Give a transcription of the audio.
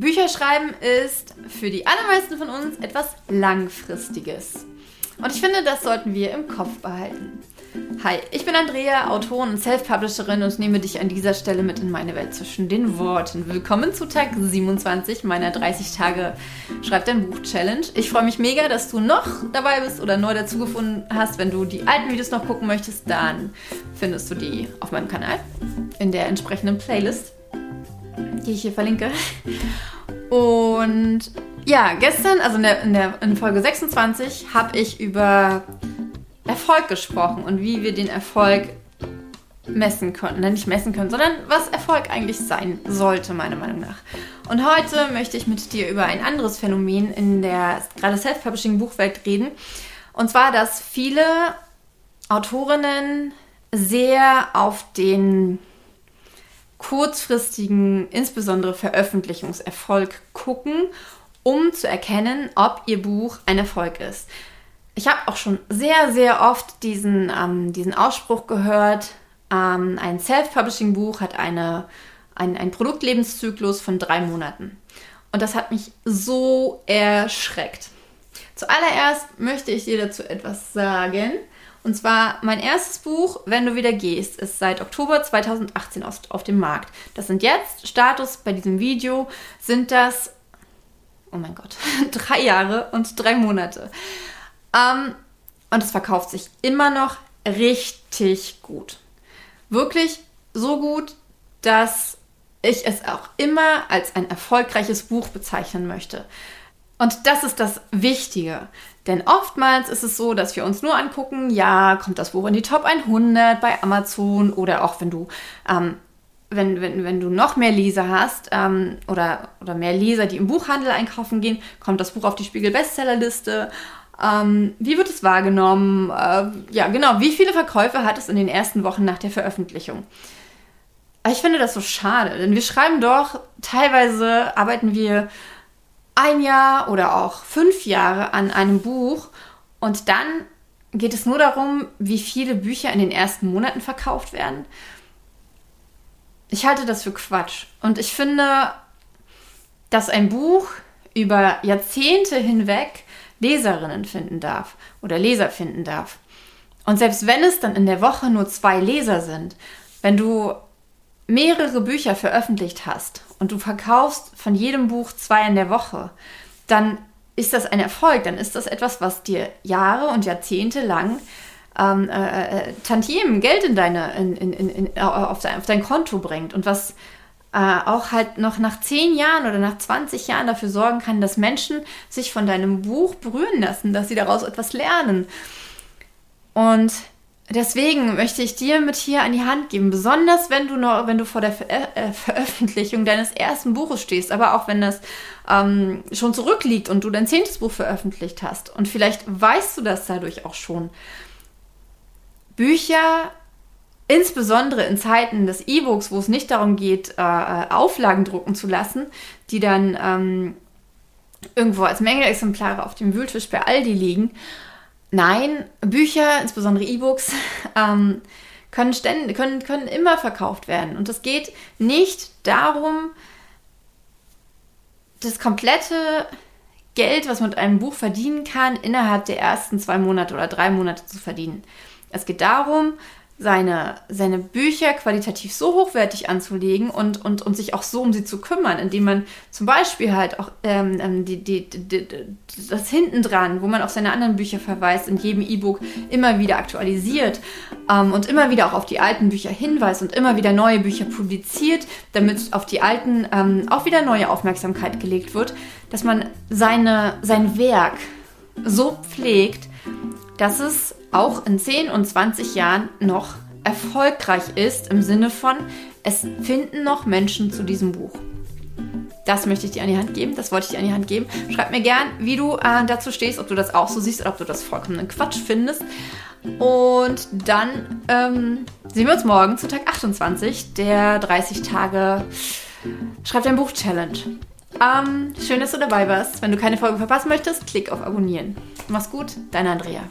Bücherschreiben ist für die allermeisten von uns etwas Langfristiges. Und ich finde, das sollten wir im Kopf behalten. Hi, ich bin Andrea, Autorin und Self-Publisherin und nehme dich an dieser Stelle mit in meine Welt zwischen den Worten. Willkommen zu Tag 27 meiner 30 Tage Schreib dein Buch Challenge. Ich freue mich mega, dass du noch dabei bist oder neu dazugefunden hast. Wenn du die alten Videos noch gucken möchtest, dann findest du die auf meinem Kanal in der entsprechenden Playlist, die ich hier verlinke. Und ja, gestern, also in, der, in, der, in Folge 26, habe ich über Erfolg gesprochen und wie wir den Erfolg messen können. Nicht messen können, sondern was Erfolg eigentlich sein sollte, meiner Meinung nach. Und heute möchte ich mit dir über ein anderes Phänomen in der gerade Self-Publishing-Buchwelt reden. Und zwar, dass viele Autorinnen sehr auf den kurzfristigen, insbesondere Veröffentlichungserfolg gucken, um zu erkennen, ob ihr Buch ein Erfolg ist. Ich habe auch schon sehr, sehr oft diesen, ähm, diesen Ausspruch gehört, ähm, ein Self-Publishing-Buch hat eine, ein, einen Produktlebenszyklus von drei Monaten. Und das hat mich so erschreckt. Zuallererst möchte ich dir dazu etwas sagen. Und zwar mein erstes Buch, Wenn du wieder gehst, ist seit Oktober 2018 auf, auf dem Markt. Das sind jetzt, Status bei diesem Video, sind das, oh mein Gott, drei Jahre und drei Monate. Ähm, und es verkauft sich immer noch richtig gut. Wirklich so gut, dass ich es auch immer als ein erfolgreiches Buch bezeichnen möchte. Und das ist das Wichtige. Denn oftmals ist es so, dass wir uns nur angucken, ja, kommt das Buch in die Top 100 bei Amazon oder auch wenn du, ähm, wenn, wenn, wenn du noch mehr Leser hast ähm, oder, oder mehr Leser, die im Buchhandel einkaufen gehen, kommt das Buch auf die Spiegel-Bestsellerliste ähm, wie wird es wahrgenommen? Äh, ja, genau. Wie viele Verkäufe hat es in den ersten Wochen nach der Veröffentlichung? Ich finde das so schade, denn wir schreiben doch, teilweise arbeiten wir ein Jahr oder auch fünf Jahre an einem Buch und dann geht es nur darum, wie viele Bücher in den ersten Monaten verkauft werden. Ich halte das für Quatsch und ich finde, dass ein Buch über Jahrzehnte hinweg Leserinnen finden darf oder Leser finden darf. Und selbst wenn es dann in der Woche nur zwei Leser sind, wenn du mehrere Bücher veröffentlicht hast und du verkaufst von jedem Buch zwei in der Woche, dann ist das ein Erfolg, dann ist das etwas, was dir Jahre und Jahrzehnte lang ähm, äh, äh Tantiemen, Geld in deine, in, in, in, auf, dein, auf dein Konto bringt und was äh, auch halt noch nach 10 Jahren oder nach 20 Jahren dafür sorgen kann, dass Menschen sich von deinem Buch berühren lassen, dass sie daraus etwas lernen. Und deswegen möchte ich dir mit hier an die Hand geben, besonders wenn du noch, wenn du vor der Ver äh, Veröffentlichung deines ersten Buches stehst, aber auch wenn das ähm, schon zurückliegt und du dein zehntes Buch veröffentlicht hast. Und vielleicht weißt du das dadurch auch schon. Bücher insbesondere in Zeiten des E-Books, wo es nicht darum geht, äh, äh, Auflagen drucken zu lassen, die dann ähm, irgendwo als Mängelexemplare auf dem Wühltisch bei Aldi liegen. Nein, Bücher, insbesondere E-Books, ähm, können, ständig, können, können immer verkauft werden. Und es geht nicht darum, das komplette Geld, was man mit einem Buch verdienen kann, innerhalb der ersten zwei Monate oder drei Monate zu verdienen. Es geht darum, seine, seine Bücher qualitativ so hochwertig anzulegen und, und, und sich auch so um sie zu kümmern, indem man zum Beispiel halt auch ähm, ähm die, die, die, das hinten dran, wo man auf seine anderen Bücher verweist, in jedem E-Book immer wieder aktualisiert ähm, und immer wieder auch auf die alten Bücher hinweist und immer wieder neue Bücher publiziert, damit auf die alten ähm, auch wieder neue Aufmerksamkeit gelegt wird, dass man seine, sein Werk so pflegt, dass es auch in 10 und 20 Jahren noch erfolgreich ist, im Sinne von, es finden noch Menschen zu diesem Buch. Das möchte ich dir an die Hand geben, das wollte ich dir an die Hand geben. Schreib mir gern, wie du äh, dazu stehst, ob du das auch so siehst oder ob du das vollkommenen Quatsch findest. Und dann ähm, sehen wir uns morgen zu Tag 28 der 30 Tage Schreib dein Buch Challenge. Ähm, schön, dass du dabei warst. Wenn du keine Folge verpassen möchtest, klick auf Abonnieren. Mach's gut, deine Andrea.